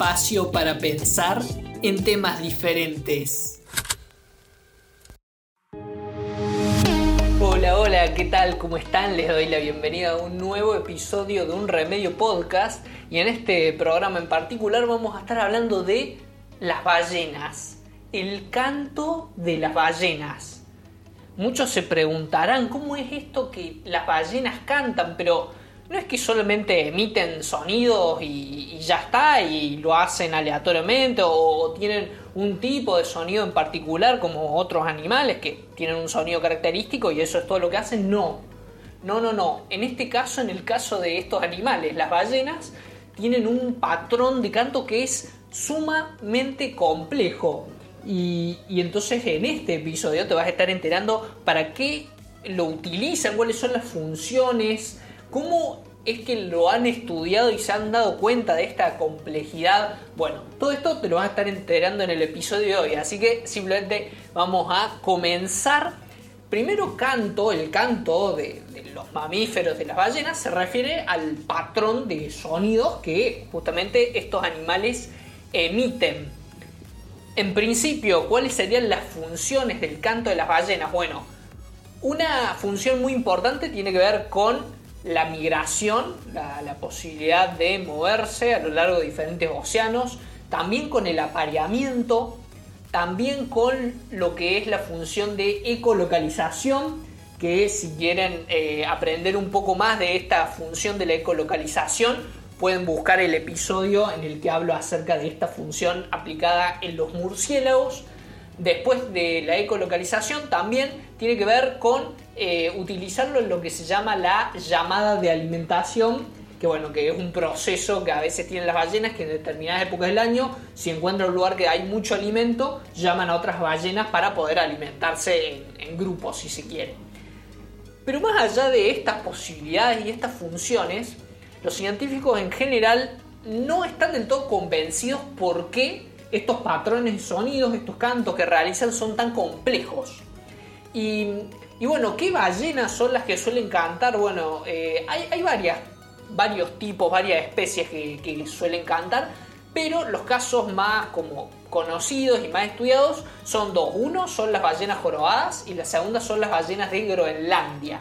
espacio para pensar en temas diferentes. Hola, hola, ¿qué tal? ¿Cómo están? Les doy la bienvenida a un nuevo episodio de Un Remedio Podcast y en este programa en particular vamos a estar hablando de las ballenas, el canto de las ballenas. Muchos se preguntarán cómo es esto que las ballenas cantan, pero no es que solamente emiten sonidos y, ya está, y lo hacen aleatoriamente, o, tienen un tipo de sonido en particular como otros animales que tienen un sonido característico y eso es todo lo que hacen. No, no, no, no. En este caso, en el caso de estos animales, las ballenas tienen un patrón de canto que es sumamente complejo. Y, entonces en este episodio te vas a estar enterando para qué lo utilizan, cuáles son las funciones, ¿Cómo es que lo han estudiado y se han dado cuenta de esta complejidad? Bueno, todo esto te lo vas a estar enterando en el episodio de hoy, así que simplemente vamos a comenzar. Primero canto, el canto de, los mamíferos, de las ballenas, se refiere al patrón de sonidos que justamente estos animales emiten. En principio, ¿cuáles serían las funciones del canto de las ballenas? Bueno, una función muy importante tiene que ver con la migración, la, posibilidad de moverse a lo largo de diferentes océanos, también con el apareamiento, también con lo que es la función de ecolocalización, que si quieren eh, aprender un poco más de esta función de la ecolocalización, pueden buscar el episodio en el que hablo acerca de esta función aplicada en los murciélagos. Después de la ecolocalización también tiene que ver con eh, utilizarlo en lo que se llama la llamada de alimentación, que bueno, que es un proceso que a veces tienen las ballenas que en determinadas épocas del año, si encuentran un lugar que hay mucho alimento, llaman a otras ballenas para poder alimentarse en, en grupos, si se quiere. Pero más allá de estas posibilidades y estas funciones, los científicos en general no están del todo convencidos por qué estos patrones de sonidos, estos cantos que realizan son tan complejos. Y, bueno, ¿qué ballenas son las que suelen cantar? Bueno, eh, hay, varias, varios tipos, varias especies que, suelen cantar, pero los casos más como conocidos y más estudiados son dos. Uno son las ballenas jorobadas y la segunda son las ballenas de Groenlandia.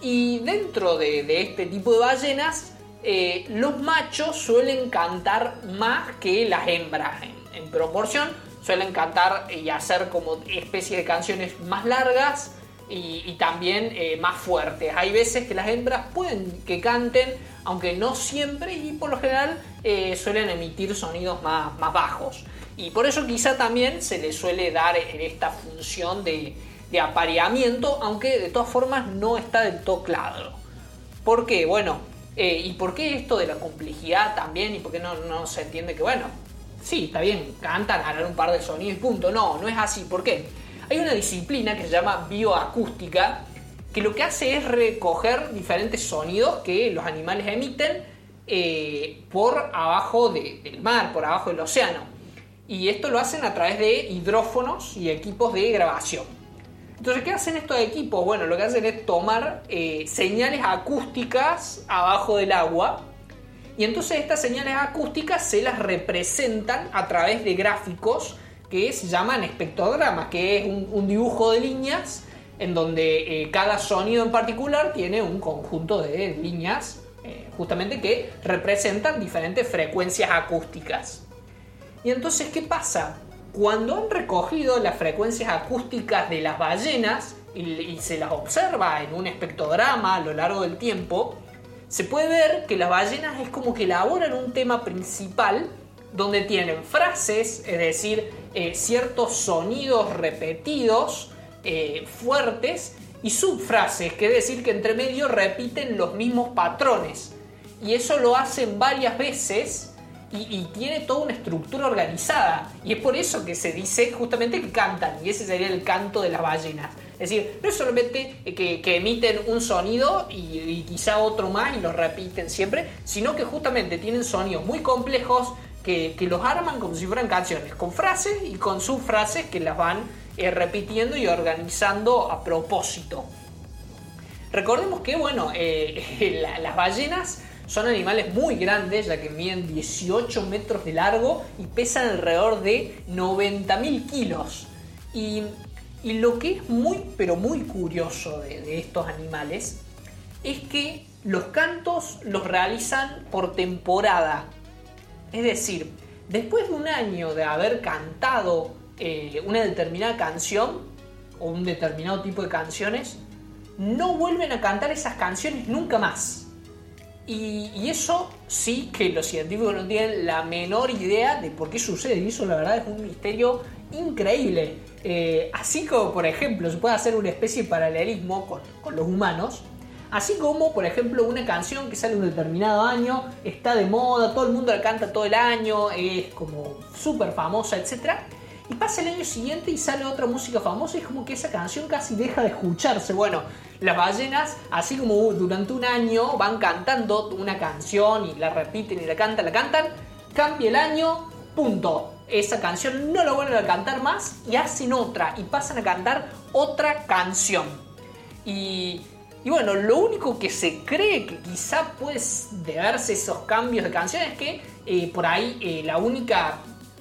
Y dentro de, este tipo de ballenas, eh, los machos suelen cantar más que las hembras en, proporción. Suelen cantar y hacer como especie de canciones más largas y, también eh, más fuertes. Hay veces que las hembras pueden que canten, aunque no siempre y por lo general eh, suelen emitir sonidos más, más bajos. Y por eso quizá también se les suele dar esta función de, de apareamiento, aunque de todas formas no está del todo claro. ¿Por qué? Bueno, eh, ¿Y por qué esto de la complejidad también? ¿Y por qué no, no se entiende que, bueno, sí, está bien, cantan, harán un par de sonidos y punto? No, no es así. ¿Por qué? Hay una disciplina que se llama bioacústica, que lo que hace es recoger diferentes sonidos que los animales emiten eh, por abajo del mar, por abajo del océano. Y esto lo hacen a través de hidrófonos y equipos de grabación. Entonces, ¿qué hacen estos equipos? Bueno, lo que hacen es tomar eh, señales acústicas abajo del agua y entonces estas señales acústicas se las representan a través de gráficos que se llaman espectrogramas, que es un, dibujo de líneas en donde eh, cada sonido en particular tiene un conjunto de líneas eh, justamente que representan diferentes frecuencias acústicas. Y entonces, ¿qué pasa? Cuando han recogido las frecuencias acústicas de las ballenas y, se las observa en un espectrograma a lo largo del tiempo, se puede ver que las ballenas es como que elaboran un tema principal donde tienen frases, es decir, eh, ciertos sonidos repetidos, eh, fuertes, y subfrases, que es decir, que entre medio repiten los mismos patrones. Y eso lo hacen varias veces y, tiene toda una estructura organizada. Y es por eso que se dice justamente que cantan, y ese sería el canto de las ballenas. Es decir, no es solamente que, emiten un sonido y, quizá otro más y lo repiten siempre, sino que justamente tienen sonidos muy complejos que, los arman como si fueran canciones, con frases y con subfrases que las van eh, repitiendo y organizando a propósito. Recordemos que, bueno, eh, las ballenas Son animales muy grandes, ya que miden 18 metros de largo y pesan alrededor de 90.000 kilos. Y, lo que es muy, pero muy curioso de, estos animales es que los cantos los realizan por temporada. Es decir, después de un año de haber cantado eh, una determinada canción o un determinado tipo de canciones, no vuelven a cantar esas canciones nunca más. Y, eso sí que los científicos no tienen la menor idea de por qué sucede. Y eso la verdad es un misterio increíble. Eh, así como, por ejemplo, se puede hacer una especie de paralelismo con, con los humanos. Así como, por ejemplo, una canción que sale un determinado año, está de moda, todo el mundo la canta todo el año, es como súper famosa, etc. Y pasa el año siguiente y sale otra música famosa y es como que esa canción casi deja de escucharse. Bueno, las ballenas, así como durante un año van cantando una canción y la repiten y la cantan, la cantan, cambia el año, punto. Esa canción no la vuelven a cantar más y hacen otra y pasan a cantar otra canción. Y, bueno, lo único que se cree que quizá puede deberse esos cambios de canciones es que eh, por ahí eh, la única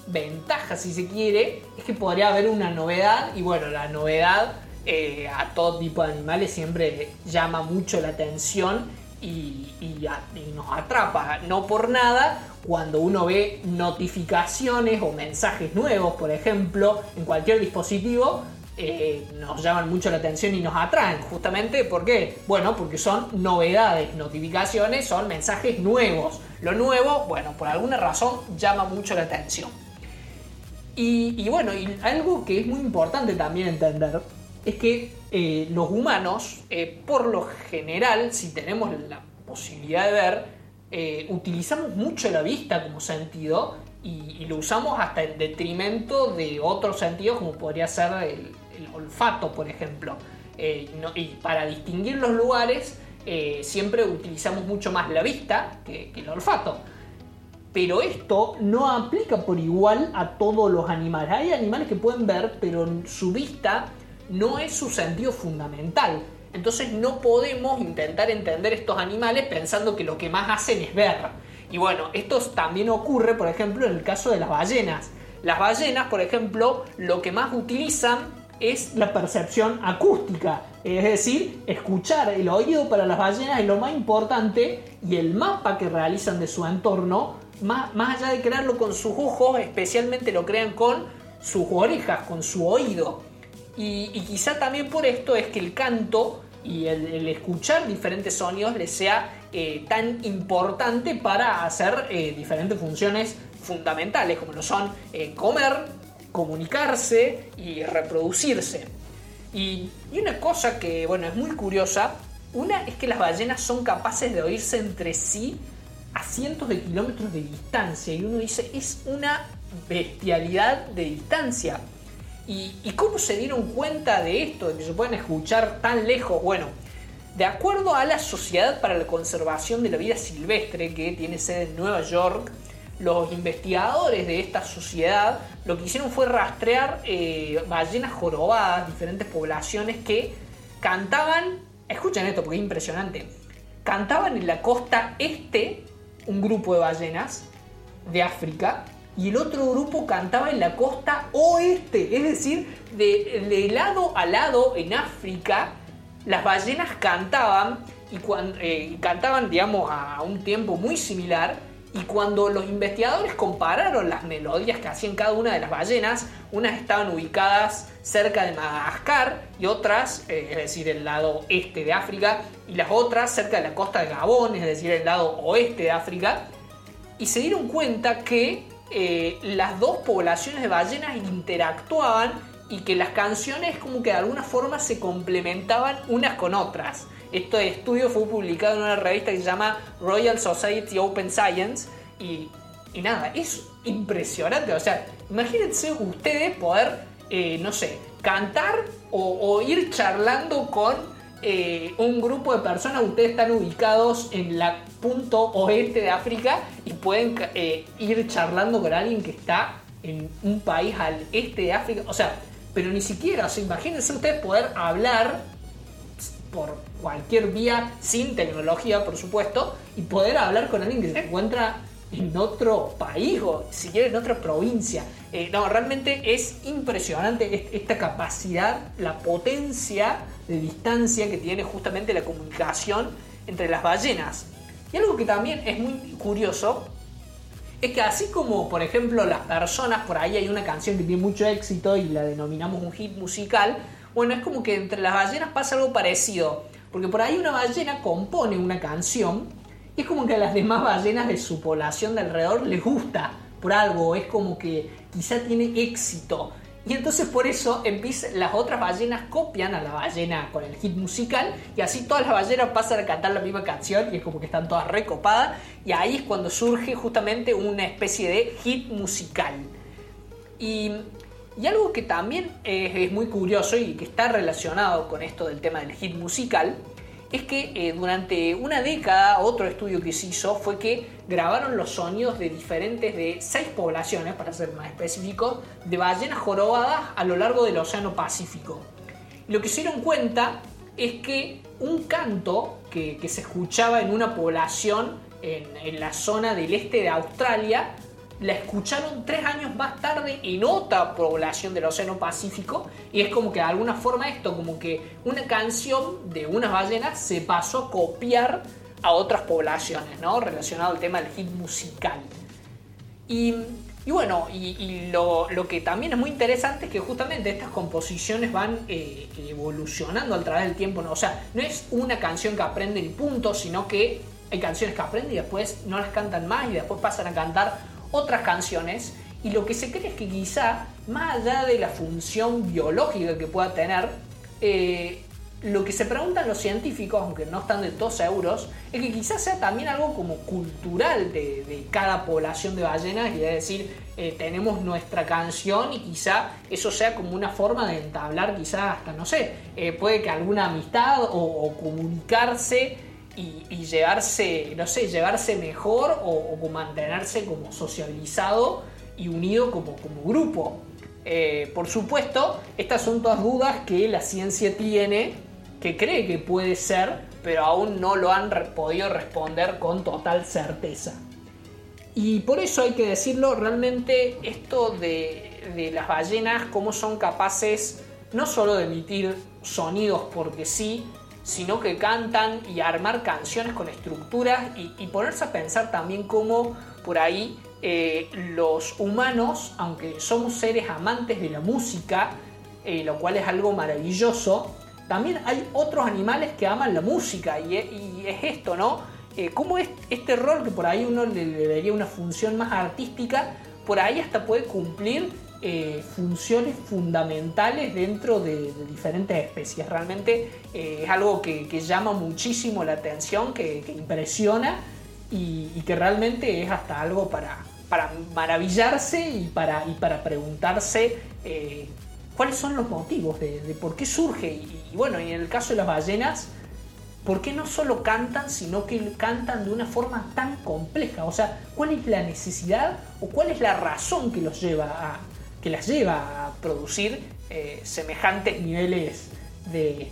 ventaja, si se quiere, es que podría haber una novedad y bueno, la novedad eh, a todo tipo de animales siempre llama mucho la atención y, nos atrapa. No por nada, cuando uno ve notificaciones o mensajes nuevos, por ejemplo, en cualquier dispositivo, eh, nos llaman mucho la atención y nos atraen. Justamente, ¿por qué? Bueno, porque son novedades, notificaciones, son mensajes nuevos. Lo nuevo, bueno, por alguna razón llama mucho la atención. Y, bueno, algo que es muy importante también entender es que eh, los humanos, eh, por lo general, si tenemos la posibilidad de ver, eh, utilizamos mucho la vista como sentido y, lo usamos hasta en detrimento de otros sentidos como podría ser el, olfato, por ejemplo. y para distinguir los lugares, siempre utilizamos mucho más la vista que el olfato. Pero esto no aplica por igual a todos los animales. Hay animales que pueden ver, pero su vista no es su sentido fundamental. Entonces no podemos intentar entender estos animales pensando que lo que más hacen es ver. Y bueno, esto también ocurre, por ejemplo, en el caso de las ballenas. Las ballenas, por ejemplo, lo que más utilizan es la percepción acústica. Es decir, escuchar el oído para las ballenas es lo más importante y el mapa que realizan de su entorno más, allá de crearlo con sus ojos, especialmente lo crean con sus orejas, con su oído. Y, quizá también por esto es que el canto y el, escuchar diferentes sonidos les sea eh, tan importante para hacer eh, diferentes funciones fundamentales, como lo son eh, comer, comunicarse y reproducirse. Y, y, una cosa que, bueno, es muy curiosa, una es que las ballenas son capaces de oírse entre sí a cientos de kilómetros de distancia. Y uno dice, es una bestialidad de distancia. ¿Y, cómo se dieron cuenta de esto, de que se pueden escuchar tan lejos? Bueno, de acuerdo a la Sociedad para la Conservación de la Vida Silvestre, que tiene sede en Nueva York, los investigadores de esta sociedad lo que hicieron fue rastrear eh, ballenas jorobadas, diferentes poblaciones que cantaban, escuchen esto porque es impresionante, cantaban en la costa este un grupo de ballenas de África y el otro grupo cantaba en la costa oeste, es decir, de, lado a lado en África, las ballenas cantaban y cuando, eh, cantaban, digamos, a un tiempo muy similar. Y cuando los investigadores compararon las melodías que hacían cada una de las ballenas, unas estaban ubicadas cerca de Madagascar y otras, eh, es decir, el lado este de África, y las otras cerca de la costa de Gabón, es decir, el lado oeste de África, y se dieron cuenta que eh, las dos poblaciones de ballenas interactuaban y que las canciones como que de alguna forma se complementaban unas con otras. Este estudio fue publicado en una revista que se llama Royal Society Open Science y, y nada, es impresionante. O sea, imagínense ustedes poder eh, no sé, cantar o, ir charlando con eh, un grupo de personas. Ustedes están ubicados en la punto oeste de África y pueden eh, ir charlando con alguien que está en un país al este de África. O sea, pero ni siquiera, o sea, imagínense ustedes poder hablar por cualquier vía, sin tecnología, por supuesto, y poder hablar con alguien que se encuentra en otro país o si quiere en otra provincia. Eh, no, realmente es impresionante esta capacidad, la potencia de distancia que tiene justamente la comunicación entre las ballenas. Y algo que también es muy curioso es que así como, por ejemplo, las personas, por ahí hay una canción que tiene mucho éxito y la denominamos un hit musical, bueno, es como que entre las ballenas pasa algo parecido, porque por ahí una ballena compone una canción y es como que a las demás ballenas de su población de alrededor les gusta por algo, es como que quizá tiene éxito. Y entonces por eso empieza, las otras ballenas copian a la ballena con el hit musical y así todas las ballenas pasan a cantar la misma canción y es como que están todas recopadas y ahí es cuando surge justamente una especie de hit musical. Y, algo que también es muy curioso y que está relacionado con esto del tema del hit musical es que eh, durante una década otro estudio que se hizo fue que grabaron los sonidos de diferentes, de seis poblaciones, para ser más específicos, de ballenas jorobadas a lo largo del Océano Pacífico. lo que se dieron cuenta es que un canto que, se escuchaba en una población en la zona del este de Australia la escucharon tres años más tarde en otra población del Océano Pacífico y es como que de alguna forma esto, como que una canción de unas ballenas se pasó a copiar a otras poblaciones, ¿no? Relacionado al tema del hit musical. Y, bueno, y, lo, que también es muy interesante es que justamente estas composiciones van eh, evolucionando a través del tiempo, ¿no? O sea, no es una canción que aprende y punto, sino que hay canciones que aprenden y después no las cantan más y después pasan a cantar otras canciones y lo que se cree es que quizá, más allá de la función biológica que pueda tener, eh, lo que se preguntan los científicos, aunque no están de todos seguros, es que quizás sea también algo como cultural de, cada población de ballenas, y es decir, eh, tenemos nuestra canción y quizá eso sea como una forma de entablar, quizá hasta, no sé, eh, puede que alguna amistad o comunicarse y, llevarse, no sé, llevarse mejor o, mantenerse como socializado y unido como, como grupo. Eh, por supuesto, estas son todas dudas que la ciencia tiene, que cree que puede ser, pero aún no lo han podido responder con total certeza. Y por eso hay que decirlo, realmente esto de, de las ballenas, cómo son capaces no solo de emitir sonidos porque sí, sino que cantan y armar canciones con estructuras y, ponerse a pensar también cómo por ahí eh, los humanos, aunque somos seres amantes de la música, eh, lo cual es algo maravilloso, también hay otros animales que aman la música y, es esto, ¿no? Eh, cómo es este rol que por ahí uno le daría una función más artística, por ahí hasta puede cumplir eh, funciones fundamentales dentro de, diferentes especies. Realmente eh, es algo que, llama muchísimo la atención, que, impresiona y, que realmente es hasta algo para, para maravillarse y para, y para preguntarse eh, cuáles son los motivos de, por qué surge. Y, y, bueno, y en el caso de las ballenas, ¿por qué no solo cantan, sino que cantan de una forma tan compleja? O sea, ¿cuál es la necesidad o cuál es la razón que los lleva a, que las lleva a producir eh, semejantes niveles de,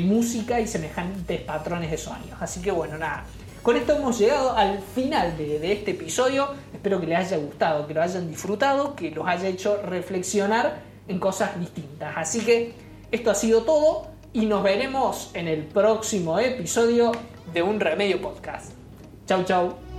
música y semejantes patrones de sonidos. Así que bueno, nada. Con esto hemos llegado al final de, de, este episodio. Espero que les haya gustado, que lo hayan disfrutado, que los haya hecho reflexionar en cosas distintas. Así que esto ha sido todo y nos veremos en el próximo episodio de Un Remedio Podcast. Chau, chau.